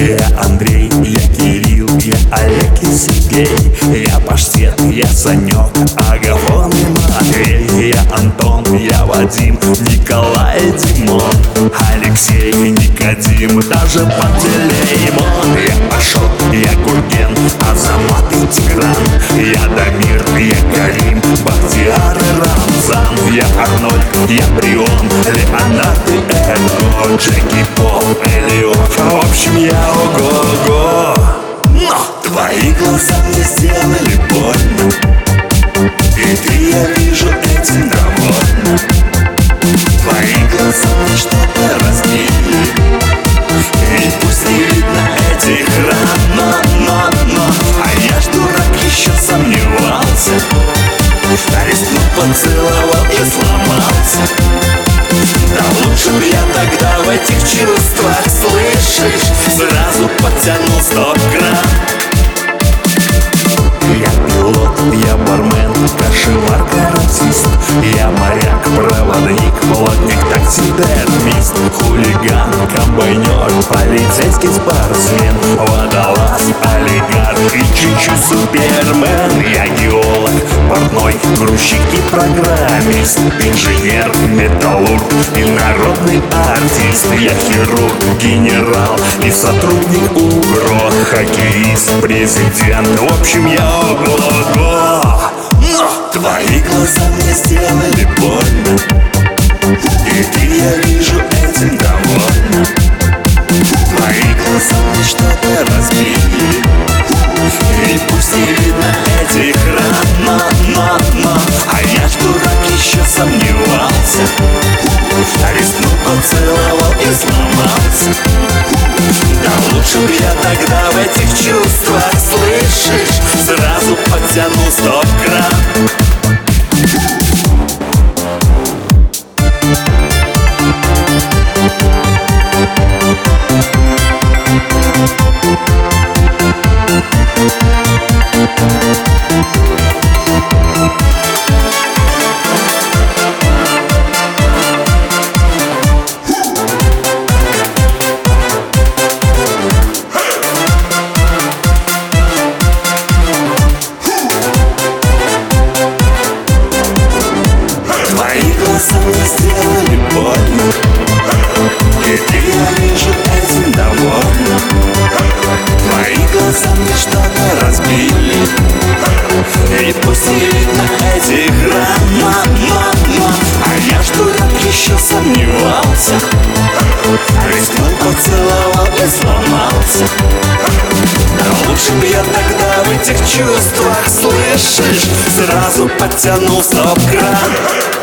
Я Андрей, я Кирилл, я Олег и Сергей. Я Паштет, я Санек, Агафон и Матвей. Я Антон, я Вадим, Николай и Димон. Алексей, Никодим, даже Пантелеймон Я Пашот, я Гурген, я Брион, Леонард и Эго Джеки Пол, Элиот В общем, я ого-го. Но твои глаза мне сделали больно И ты, я вижу, этим довольна Твои глаза мне что-то разбили. И пусть не видно этих ран Но, но, но А я ж дурак еще сомневался. Рискнул, поцеловал и сломался Да лучше б я тогда в этих чувствах, слышишь Сразу подтянул сто грамм. Я пилот, я бармен, кошевар, каратист Я моряк, проводник, плотник, таксидермист Хулиган, комбайнер, полицейский спортсмен Водолаз, олигарх и чуть-чуть супермен. Я геолог, портной, грузчик и программист Инженер, металлург и народный артист. Я хирург, генерал и сотрудник УГРО Хоккеист, президент, в общем я ого-го Но твои глаза мне Сразу подтянул Мне сделали больно И я вижу, этим довольна Твои глаза мне разбили И пусть не видно этих Но, но, но А я ж дурак еще сомневался Рискнул, поцеловал и сломался Да лучше я тогда в этих чувствах, слышишь Сразу подтянул стоп-кран